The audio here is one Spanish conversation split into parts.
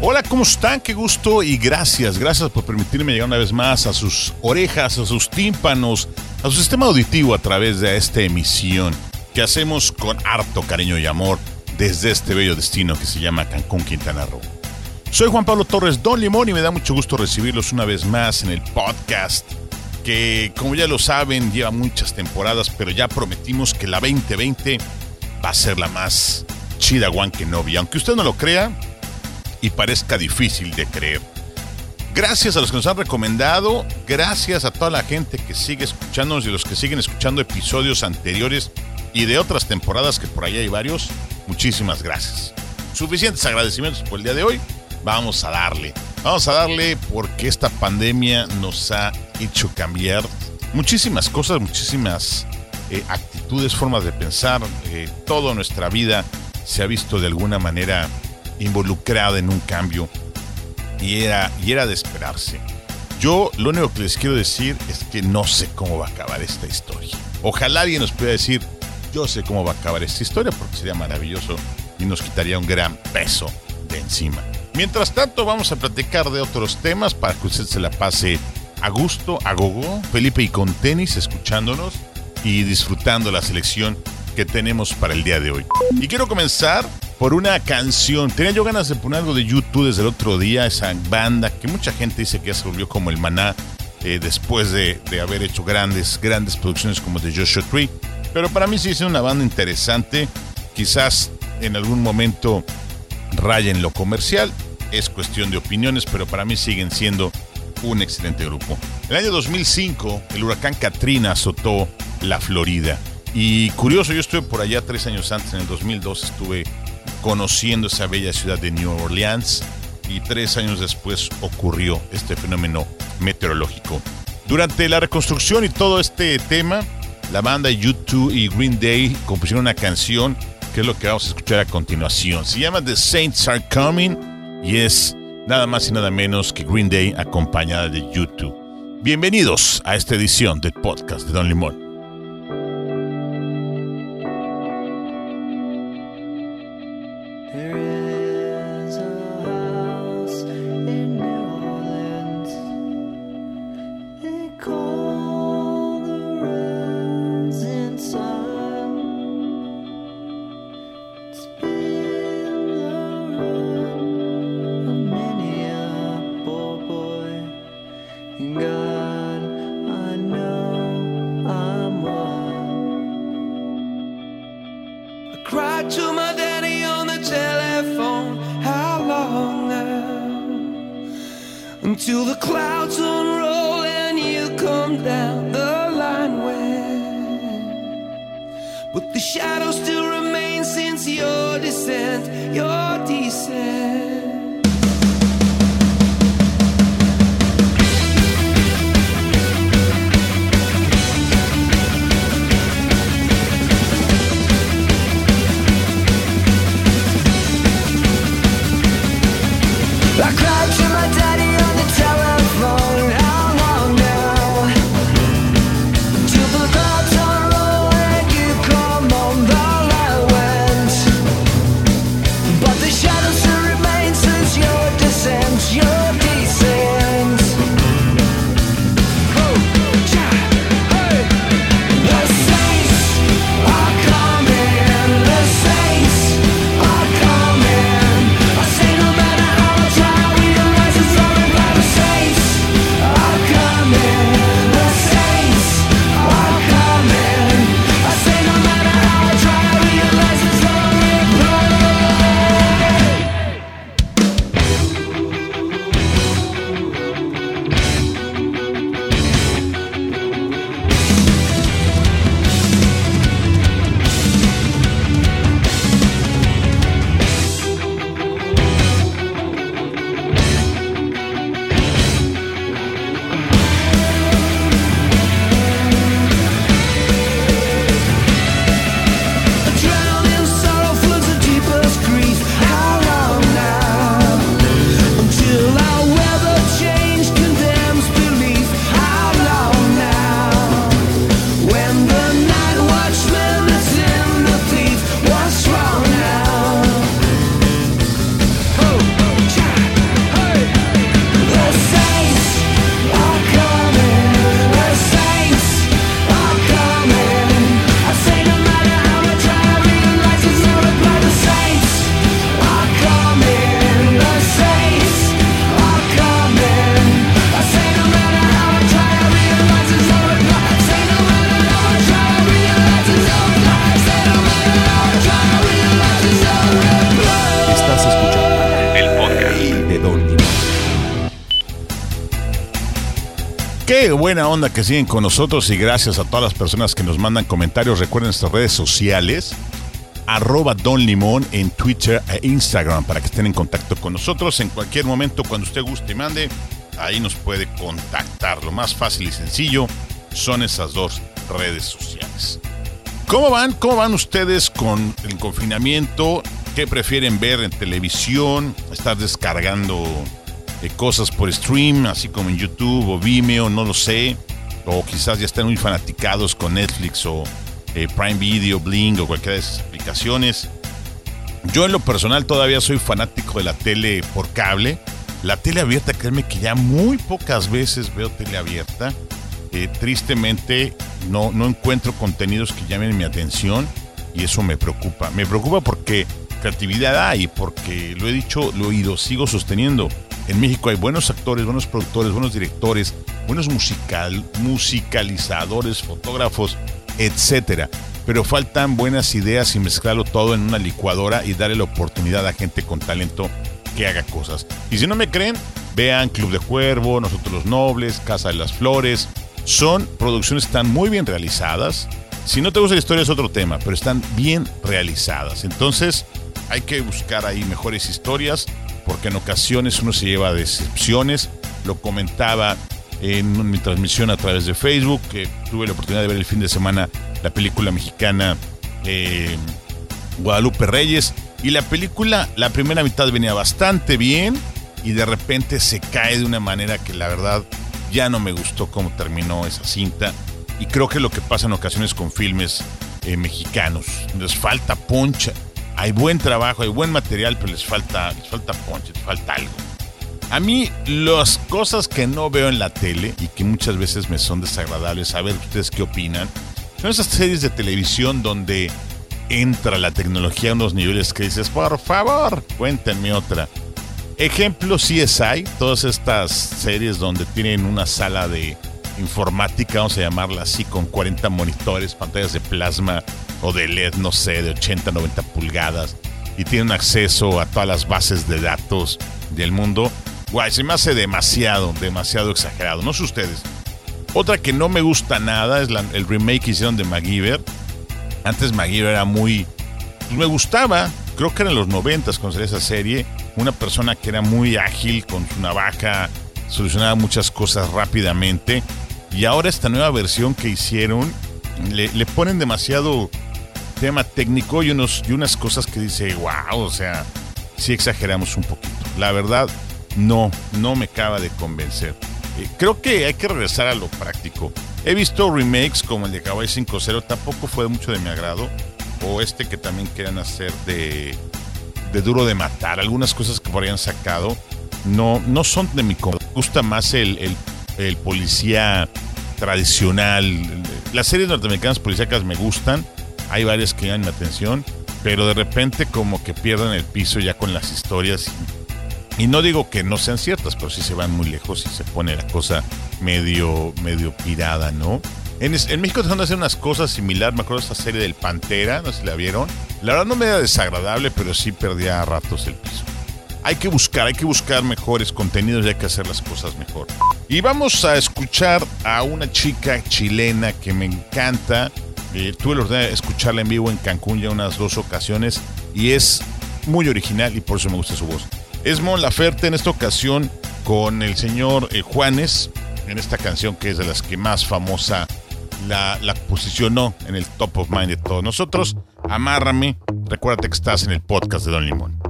Hola, ¿cómo están? Qué gusto y gracias. Gracias por permitirme llegar una vez más a sus orejas, a sus tímpanos, a su sistema auditivo a través de esta emisión que hacemos con harto cariño y amor desde este bello destino que se llama Cancún, Quintana Roo. Soy Juan Pablo Torres Don Limón y me da mucho gusto recibirlos una vez más en el podcast que, como ya lo saben, lleva muchas temporadas, pero ya prometimos que la 2020 va a ser la más chida, Juan que novia. Aunque usted no lo crea, y parezca difícil de creer. Gracias a los que nos han recomendado, gracias a toda la gente que sigue escuchándonos y los que siguen escuchando episodios anteriores y de otras temporadas que por ahí hay varios. Muchísimas gracias. Suficientes agradecimientos por el día de hoy. Vamos a darle. Vamos a darle porque esta pandemia nos ha hecho cambiar muchísimas cosas, muchísimas eh, actitudes, formas de pensar. Eh, toda nuestra vida se ha visto de alguna manera involucrada en un cambio y era, y era de esperarse. Yo lo único que les quiero decir es que no sé cómo va a acabar esta historia. Ojalá alguien nos pueda decir, yo sé cómo va a acabar esta historia porque sería maravilloso y nos quitaría un gran peso de encima. Mientras tanto, vamos a platicar de otros temas para que usted se la pase a gusto, a gogo, Felipe y con tenis, escuchándonos y disfrutando la selección que tenemos para el día de hoy. Y quiero comenzar por una canción. Tenía yo ganas de poner algo de YouTube desde el otro día, esa banda que mucha gente dice que ya se volvió como el maná eh, después de, haber hecho grandes, grandes producciones como The Joshua Tree. Pero para mí sí es una banda interesante. Quizás en algún momento rayen lo comercial. Es cuestión de opiniones, pero para mí siguen siendo un excelente grupo. El año 2005, el huracán Katrina azotó la Florida. Y curioso, yo estuve por allá tres años antes, en el 2002 estuve conociendo esa bella ciudad de New Orleans y tres años después ocurrió este fenómeno meteorológico. Durante la reconstrucción y todo este tema, la banda U2 y Green Day compusieron una canción que es lo que vamos a escuchar a continuación. Se llama The Saints Are Coming y es nada más y nada menos que Green Day acompañada de U2. Bienvenidos a esta edición del podcast de Don Limón. Down the line where but the shadow still remains since your descent your descent Qué buena onda que siguen con nosotros y gracias a todas las personas que nos mandan comentarios. Recuerden nuestras redes sociales, arroba Don Limón en Twitter e Instagram para que estén en contacto con nosotros en cualquier momento cuando usted guste y mande. Ahí nos puede contactar. Lo más fácil y sencillo son esas dos redes sociales. ¿Cómo van? ¿Cómo van ustedes con el confinamiento? ¿Qué prefieren ver en televisión? ¿Estar descargando cosas por stream, así como en YouTube o Vimeo? No lo sé. O quizás ya están muy fanaticados con Netflix o eh, Prime Video, Bling o cualquiera de esas aplicaciones. Yo en lo personal todavía soy fanático de la tele por cable. La tele abierta, créeme que ya muy pocas veces veo tele abierta. Eh, tristemente no, no encuentro contenidos que llamen mi atención y eso me preocupa. Me preocupa porque creatividad hay, porque lo he dicho, lo he oído, sigo sosteniendo. En México hay buenos actores, buenos productores, buenos directores, buenos musical, musicalizadores, fotógrafos, etcétera. Pero faltan buenas ideas y mezclarlo todo en una licuadora y darle la oportunidad a gente con talento que haga cosas. Y si no me creen, vean Club de Cuervo, Nosotros los Nobles, Casa de las Flores. Son producciones que están muy bien realizadas. Si no te gusta la historia es otro tema, pero están bien realizadas. Entonces hay que buscar ahí mejores historias porque en ocasiones uno se lleva decepciones. Lo comentaba en mi transmisión a través de Facebook, que tuve la oportunidad de ver el fin de semana la película mexicana eh, Guadalupe Reyes. Y la película, la primera mitad venía bastante bien y de repente se cae de una manera que la verdad ya no me gustó cómo terminó esa cinta. Y creo que lo que pasa en ocasiones con filmes eh, mexicanos, les falta poncha. Hay buen trabajo, hay buen material, pero les falta, les falta poncha, les falta algo. A mí las cosas que no veo en la tele y que muchas veces me son desagradables, a ver ustedes qué opinan, son esas series de televisión donde entra la tecnología a unos niveles que dices, por favor, cuéntenme otra. Ejemplo CSI, todas estas series donde tienen una sala de informática, vamos a llamarla así, con 40 monitores, pantallas de plasma o de LED, no sé, de 80, 90 pulgadas, y tienen acceso a todas las bases de datos del mundo. Guay, se me hace demasiado, demasiado exagerado. No sé ustedes. Otra que no me gusta nada es el remake que hicieron de MacGyver. Antes MacGyver era muy... me gustaba, creo que era en los 90 cuando salió esa serie. Una persona que era muy ágil con su navaja, solucionaba muchas cosas rápidamente. Y ahora esta nueva versión que hicieron, le ponen demasiado tema técnico y, unos, y unas cosas que dice, wow, o sea, sí exageramos un poquito. La verdad, no, no me acaba de convencer. Eh, creo que hay que regresar a lo práctico. He visto remakes como el de Kawaii 5.0, tampoco fue mucho de mi agrado. O este que también querían hacer de, de Duro de Matar. Algunas cosas que por ahí han sacado no, no son de mi Me gusta más el, el, el policía tradicional. Las series norteamericanas policíacas me gustan. Hay varias que llaman mi atención. Pero de repente como que pierden el piso ya con las historias. Y, no digo que no sean ciertas, pero sí se van muy lejos y se pone la cosa medio, medio pirada, ¿no? En, en México tratan de hacer unas cosas similares. Me acuerdo de esta serie del Pantera, no sé si la vieron. La verdad no me era desagradable, pero sí perdía a ratos el piso. Hay que buscar, hay que buscar mejores contenidos y hay que hacer las cosas mejor. Y vamos a escuchar a una chica chilena que me encanta. Eh, tuve la oportunidad de escucharla en vivo en Cancún ya unas dos ocasiones y es muy original y por eso me gusta su voz. Es Mon Laferte en esta ocasión con el señor eh, Juanes en esta canción que es de las que más famosa la, la posicionó en el top of mind de todos nosotros. Amárrame. Recuérdate que estás en el podcast de Don Limón.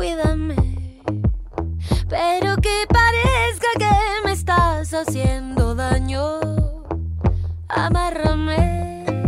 Cuídame, pero que parezca que me estás haciendo daño. Amárrame.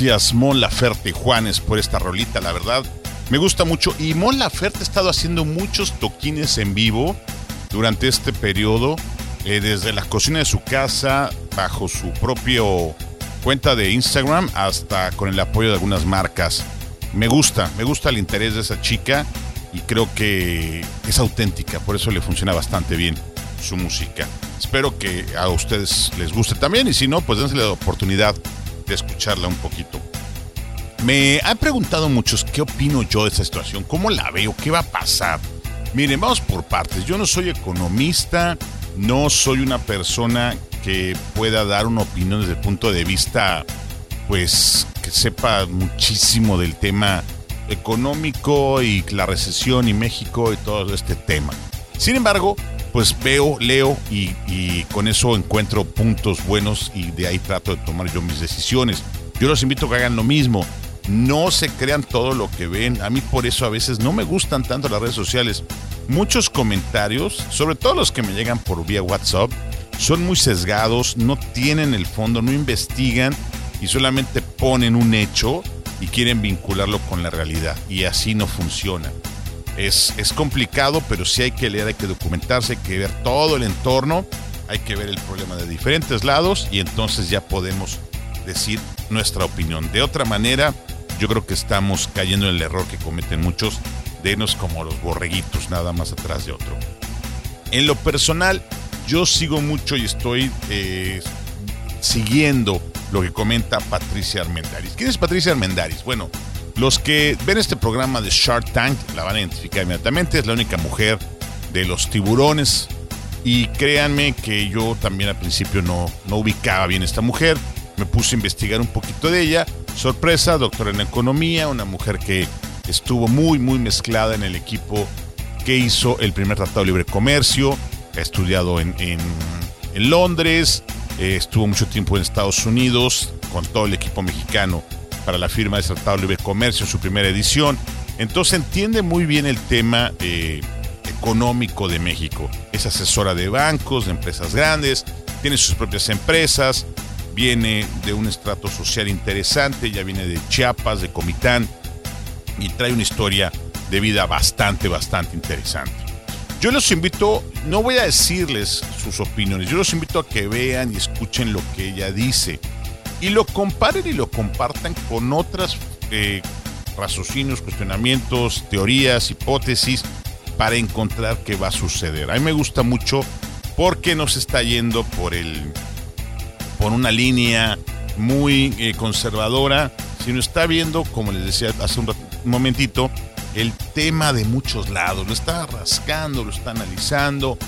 Gracias, Mon Laferte Juanes, por esta rolita, la verdad. Me gusta mucho. Y Mon Laferte ha estado haciendo muchos toquines en vivo durante este periodo, eh, desde la cocina de su casa, bajo su propio cuenta de Instagram, hasta con el apoyo de algunas marcas. Me gusta, me gusta el interés de esa chica y creo que es auténtica, por eso le funciona bastante bien su música. Espero que a ustedes les guste también y si no, pues dense la oportunidad escucharla un poquito. Me han preguntado muchos qué opino yo de esta situación, cómo la veo, qué va a pasar. Miren, vamos por partes. Yo no soy economista, no soy una persona que pueda dar una opinión desde el punto de vista, pues, que sepa muchísimo del tema económico y la recesión y México y todo este tema. Sin embargo, pues veo, leo y, con eso encuentro puntos buenos y de ahí trato de tomar yo mis decisiones. Yo los invito a que hagan lo mismo. No se crean todo lo que ven. A mí por eso a veces no me gustan tanto las redes sociales. Muchos comentarios, sobre todo los que me llegan por vía WhatsApp, son muy sesgados, no tienen el fondo, no investigan y solamente ponen un hecho y quieren vincularlo con la realidad. Y así no funciona. Es, es complicado, pero sí hay que leer, hay que documentarse, hay que ver todo el entorno, hay que ver el problema de diferentes lados y entonces ya podemos decir nuestra opinión. De otra manera, yo creo que estamos cayendo en el error que cometen muchos de irnos como los borreguitos, nada más atrás de otro. En lo personal, yo sigo mucho y estoy eh, siguiendo lo que comenta Patricia Armendaris. ¿Quién es Patricia Armendaris? Bueno, los que ven este programa de Shark Tank la van a identificar inmediatamente. Es la única mujer de los tiburones. Y créanme que yo también al principio no, no ubicaba bien esta mujer. Me puse a investigar un poquito de ella. Sorpresa, doctora en economía, una mujer que estuvo muy, muy mezclada en el equipo que hizo el primer Tratado de Libre Comercio. Ha estudiado en, en, en Londres, eh, estuvo mucho tiempo en Estados Unidos con todo el equipo mexicano para la firma del Tratado de Libre Comercio, su primera edición. Entonces entiende muy bien el tema eh, económico de México. Es asesora de bancos, de empresas grandes, tiene sus propias empresas, viene de un estrato social interesante, ya viene de Chiapas, de Comitán, y trae una historia de vida bastante, bastante interesante. Yo los invito, no voy a decirles sus opiniones, yo los invito a que vean y escuchen lo que ella dice y lo comparen y lo compartan con otras eh, raciocinios, cuestionamientos, teorías, hipótesis para encontrar qué va a suceder. A mí me gusta mucho porque nos está yendo por el por una línea muy eh, conservadora, sino está viendo, como les decía hace un, momentito, el tema de muchos lados. Lo está rascando, lo está analizando.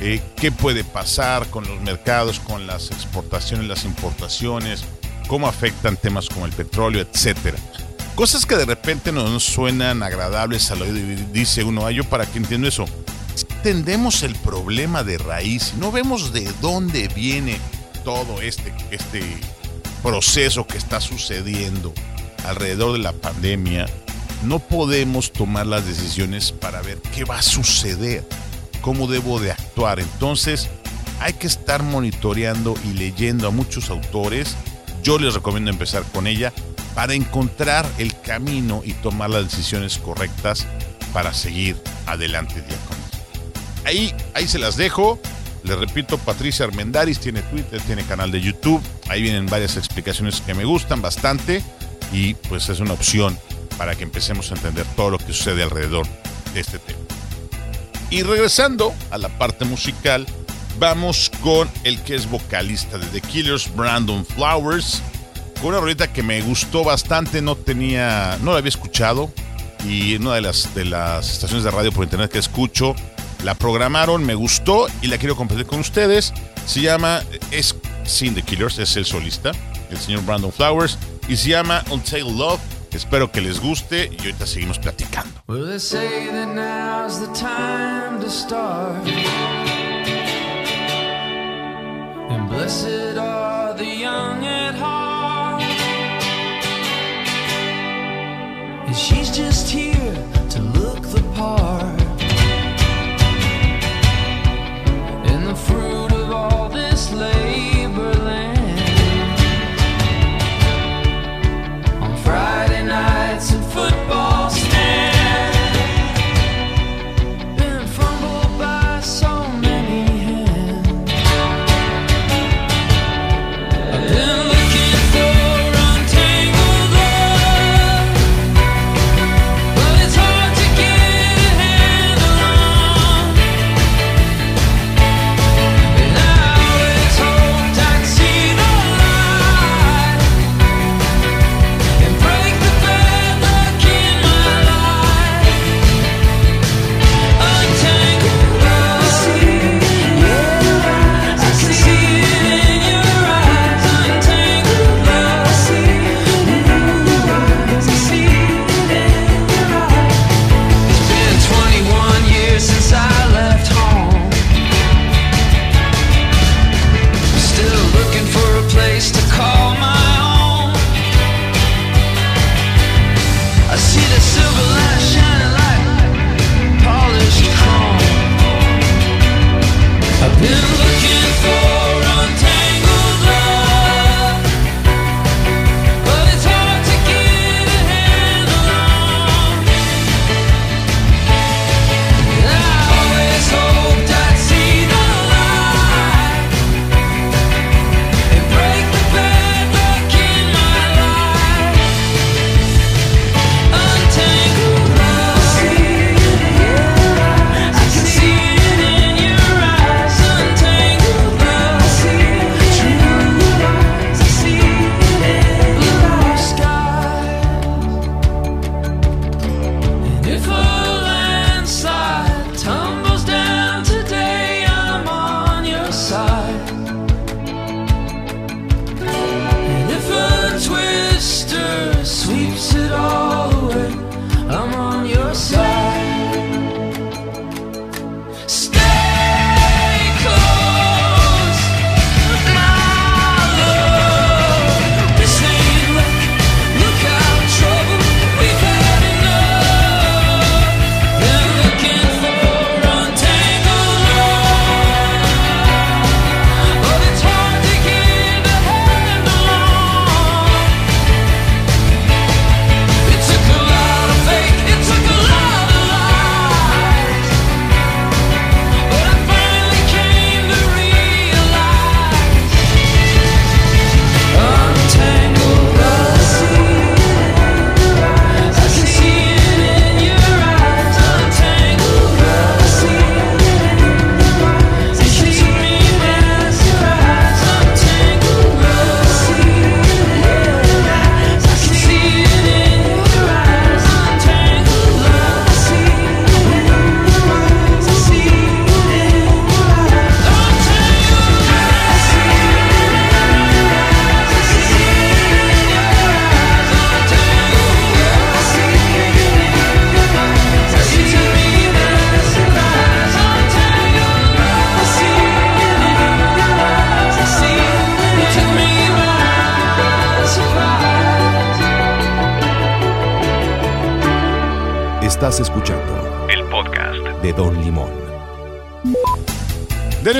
eh, qué puede pasar con los mercados, con las exportaciones, las importaciones, cómo afectan temas como el petróleo, etcétera. Cosas que de repente no suenan agradables al oído y dice uno, ay, yo para qué entiendo eso. Entendemos el problema de raíz, no vemos de dónde viene todo este, este proceso que está sucediendo alrededor de la pandemia, no podemos tomar las decisiones para ver qué va a suceder, cómo debo de actuar. Entonces, hay que estar monitoreando y leyendo a muchos autores. Yo les recomiendo empezar con ella para encontrar el camino y tomar las decisiones correctas para seguir adelante día con día. Ahí, ahí se las dejo. Les repito, Patricia Armendaris tiene Twitter, tiene canal de YouTube. Ahí vienen varias explicaciones que me gustan bastante y pues es una opción para que empecemos a entender todo lo que sucede alrededor de este tema. Y regresando a la parte musical, vamos con el que es vocalista de The Killers, Brandon Flowers, con una rolita que me gustó bastante, no tenía, no la había escuchado y en una de las, de las estaciones de radio por internet que escucho, la programaron, me gustó y la quiero compartir con ustedes. Se llama, es Sin The Killers, es el solista, el señor Brandon Flowers, y se llama Untitled Love. Espero que les guste y ahorita seguimos platicando. Well, blessed are the young at heart. And she's just here to look the part.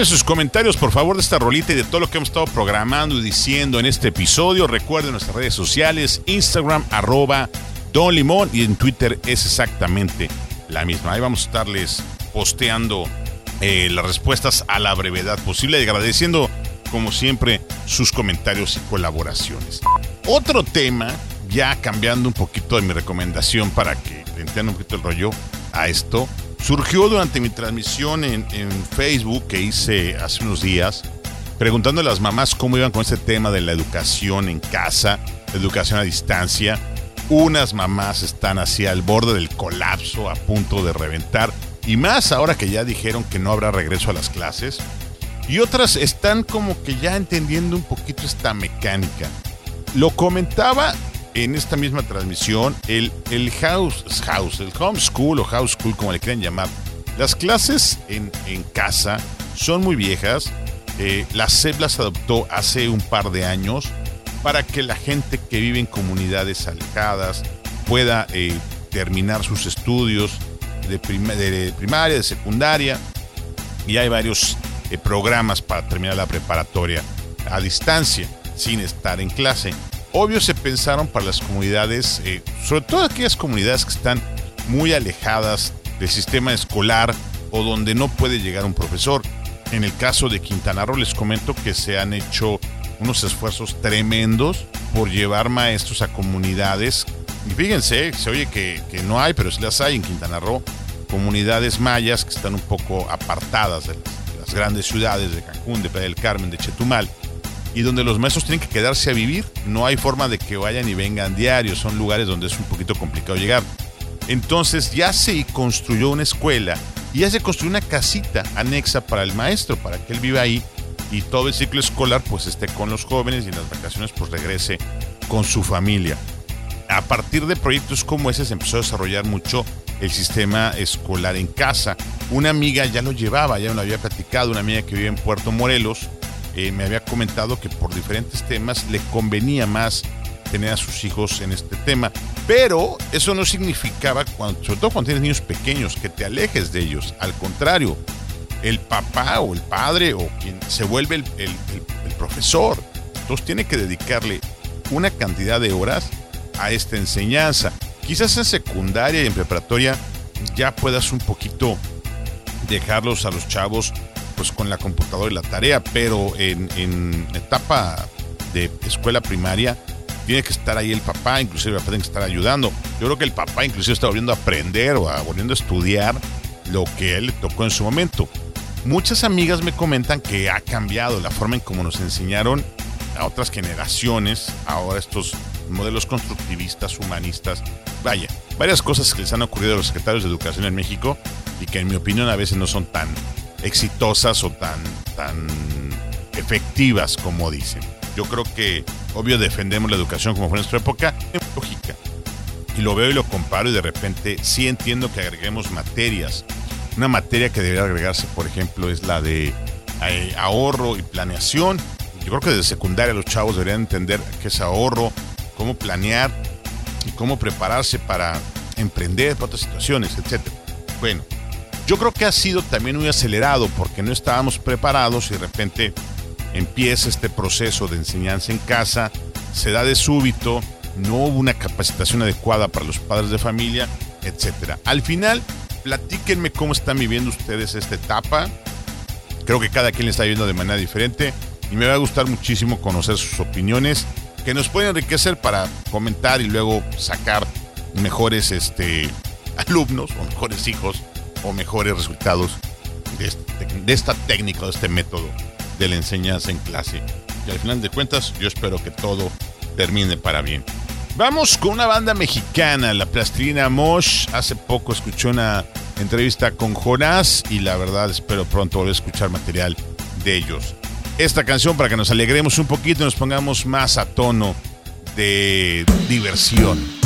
Sus comentarios, por favor, de esta rolita y de todo lo que hemos estado programando y diciendo en este episodio. Recuerden nuestras redes sociales, Instagram, arroba Don Limón y en Twitter es exactamente la misma. Ahí vamos a estarles posteando eh, las respuestas a la brevedad posible y agradeciendo, como siempre, sus comentarios y colaboraciones. Otro tema, ya cambiando un poquito de mi recomendación para que entiendan un poquito el rollo a esto, surgió durante mi transmisión en, en Facebook que hice hace unos días, preguntando a las mamás cómo iban con este tema de la educación en casa, educación a distancia. Unas mamás están así al borde del colapso, a punto de reventar, y más ahora que ya dijeron que no habrá regreso a las clases. Y otras están como que ya entendiendo un poquito esta mecánica. Lo comentaba en esta misma transmisión el, el house, house, el homeschool o house school, como le quieran llamar. Las clases en, en casa son muy viejas. Eh, la SEP las adoptó hace un par de años para que la gente que vive en comunidades alejadas pueda eh, terminar sus estudios de, prim- de primaria, de secundaria. Y hay varios eh, programas para terminar la preparatoria a distancia, sin estar en clase. Obvio se pensaron para las comunidades, eh, sobre todo aquellas comunidades que están muy alejadas del sistema escolar o donde no puede llegar un profesor. En el caso de Quintana Roo les comento que se han hecho unos esfuerzos tremendos por llevar maestros a comunidades. Y fíjense, se oye que, que no hay, pero sí las hay en Quintana Roo, comunidades mayas que están un poco apartadas de las, de las grandes ciudades de Cancún, de Playa del Carmen, de Chetumal y donde los maestros tienen que quedarse a vivir. No hay forma de que vayan y vengan diarios, son lugares donde es un poquito complicado llegar. Entonces ya se construyó una escuela y ya se construyó una casita anexa para el maestro, para que él viva ahí y todo el ciclo escolar pues esté con los jóvenes y en las vacaciones pues regrese con su familia. A partir de proyectos como ese se empezó a desarrollar mucho el sistema escolar en casa. Una amiga ya lo llevaba, ya me lo había platicado, una amiga que vive en Puerto Morelos, eh, me había comentado que por diferentes temas le convenía más tener a sus hijos en este tema. Pero eso no significaba, cuando, sobre todo cuando tienes niños pequeños, que te alejes de ellos. Al contrario, el papá o el padre o quien se vuelve el, el- profesor. Entonces tiene que dedicarle una cantidad de horas a esta enseñanza. Quizás en secundaria y en preparatoria ya puedas un poquito dejarlos a los chavos pues con la computadora y la tarea, pero en, etapa de escuela primaria tiene que estar ahí el papá, inclusive papá tiene que estar ayudando. Yo creo que el papá inclusive está volviendo a aprender o a, volviendo a estudiar lo que él le tocó en su momento. Muchas amigas me comentan que ha cambiado la forma en cómo nos enseñaron a otras generaciones, ahora estos modelos constructivistas, humanistas. Vaya, varias cosas que les han ocurrido a los secretarios de Educación en México y que en mi opinión a veces no son tan exitosas o tan, tan efectivas como dicen. Yo creo que, obvio, defendemos la educación como fue en nuestra época, lógica. Y lo veo y lo comparo y de repente sí entiendo que agreguemos materias. Una materia que debería agregarse, por ejemplo, es la de eh, ahorro y planeación. Yo creo que desde secundaria los chavos deberían entender qué es ahorro, cómo planear y cómo prepararse para emprender para otras situaciones, etc. Bueno, yo creo que ha sido también muy acelerado porque no estábamos preparados y de repente empieza este proceso de enseñanza en casa, se da de súbito, no hubo una capacitación adecuada para los padres de familia, etcétera. Al final, platíquenme cómo están viviendo ustedes esta etapa. Creo que cada quien la está viviendo de manera diferente y me va a gustar muchísimo conocer sus opiniones que nos pueden enriquecer para comentar y luego sacar mejores este, alumnos o mejores hijos o mejores resultados de, este- de esta técnica, de este método de la enseñanza en clase. Y al final de cuentas, yo espero que todo termine para bien. Vamos con una banda mexicana, la Plastilina Mosh. Hace poco escuché una entrevista con Jonás y la verdad espero pronto volver a escuchar material de ellos. Esta canción para que nos alegremos un poquito y nos pongamos más a tono de diversión.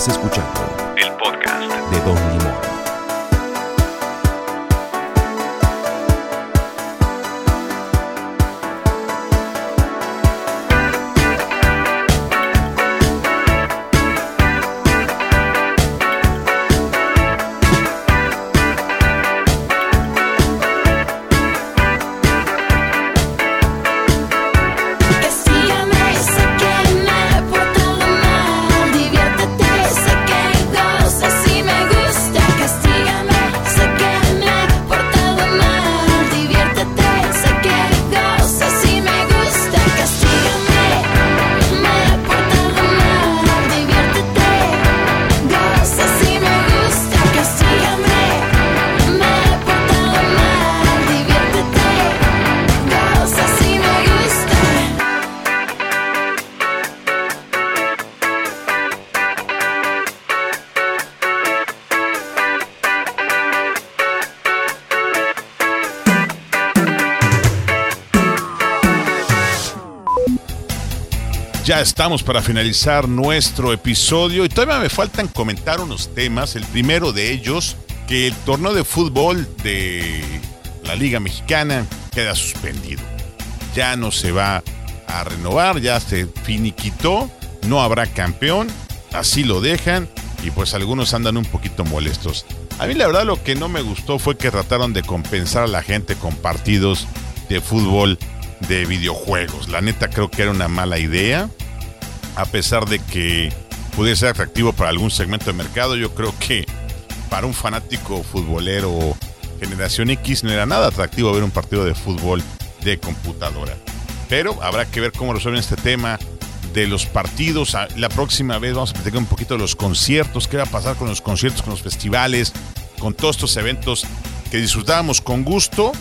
Estás escuchando Estamos para finalizar nuestro episodio y todavía me faltan comentar unos temas. El primero de ellos, que el torneo de fútbol de la Liga Mexicana queda suspendido. Ya no se va a renovar, ya se finiquitó, no habrá campeón, así lo dejan y pues algunos andan un poquito molestos. A mí la verdad lo que no me gustó fue que trataron de compensar a la gente con partidos de fútbol de videojuegos. La neta creo que era una mala idea. A pesar de que pudiera ser atractivo para algún segmento de mercado, yo creo que para un fanático futbolero generación X no era nada atractivo ver un partido de fútbol de computadora. Pero habrá que ver cómo resuelven este tema de los partidos. A- La próxima vez vamos a platicar un poquito de los conciertos, qué va a pasar con los conciertos, con los festivales, con todos estos eventos que disfrutábamos con gusto.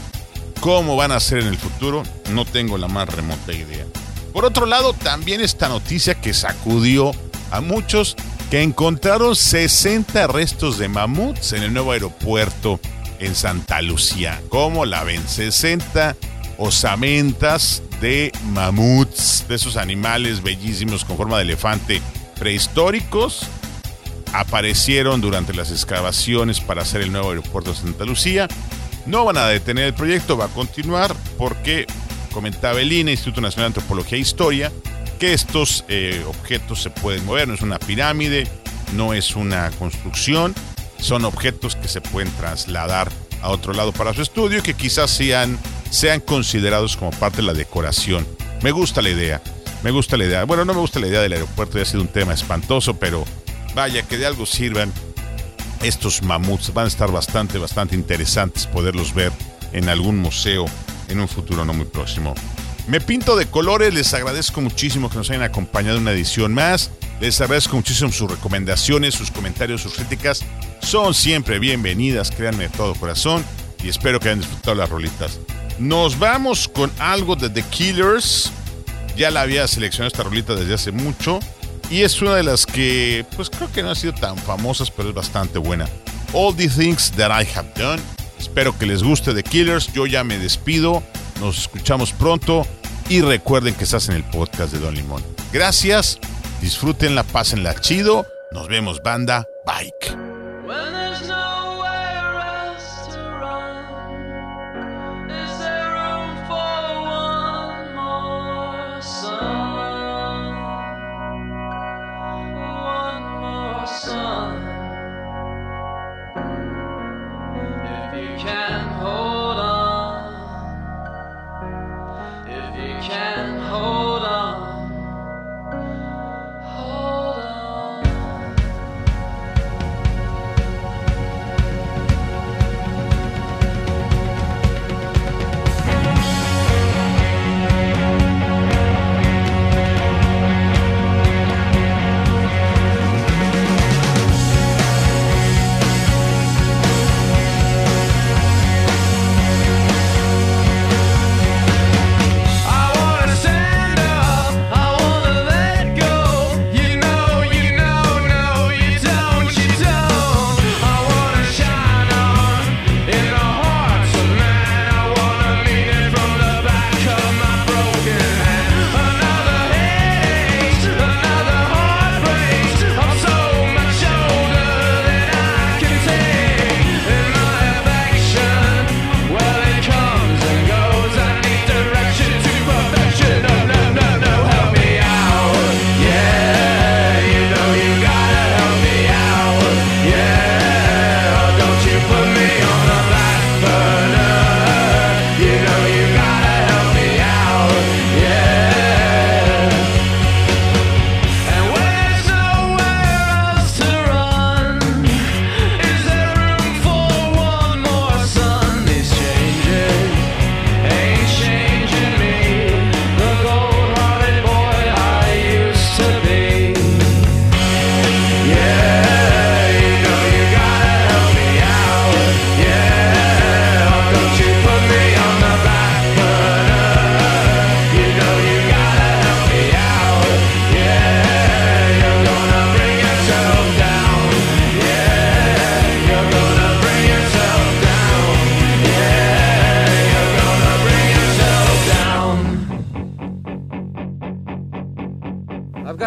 ¿Cómo van a ser en el futuro? No tengo la más remota idea. Por otro lado, también esta noticia que sacudió a muchos que encontraron 60 restos de mamuts en el nuevo aeropuerto en Santa Lucía. ¿Cómo la ven? 60 osamentas de mamuts, de esos animales bellísimos con forma de elefante prehistóricos aparecieron durante las excavaciones para hacer el nuevo aeropuerto de Santa Lucía. No van a detener el proyecto, va a continuar porque comentaba el INE, Instituto Nacional de Antropología e Historia, que estos eh, objetos se pueden mover, no es una pirámide, no es una construcción, son objetos que se pueden trasladar a otro lado para su estudio y que quizás sean, sean considerados como parte de la decoración. Me gusta la idea, me gusta la idea. Bueno, no me gusta la idea del aeropuerto, ya ha sido un tema espantoso, pero vaya, que de algo sirvan estos mamuts. Van a estar bastante, bastante interesantes poderlos ver en algún museo en un futuro no muy próximo. Me pinto de colores, les agradezco muchísimo que nos hayan acompañado en una edición más. Les agradezco muchísimo sus recomendaciones, sus comentarios, sus críticas. Son siempre bienvenidas, créanme de todo corazón. Y espero que hayan disfrutado las rolitas. Nos vamos con algo de The Killers. Ya la había seleccionado esta rolita desde hace mucho. Y es una de las que, pues creo que no ha sido tan famosas, pero es bastante buena. All the Things That I Have Done Espero que les guste The Killers. Yo ya me despido. Nos escuchamos pronto. Y recuerden que estás en el podcast de Don Limón. Gracias. Disfrútenla, pásenla chido. Nos vemos, banda. Bike.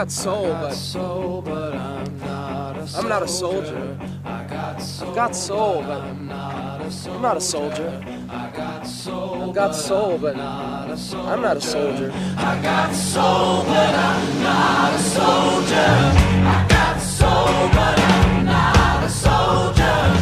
got soul, I got but, soul, but I'm, not I'm not a soldier. I got soul, I've got soul, but I'm not a soldier. I'm not a soldier. Got I've got soul, but I'm not a soldier. I got soul, but I'm not a soldier. I got soul, but I'm not a soldier.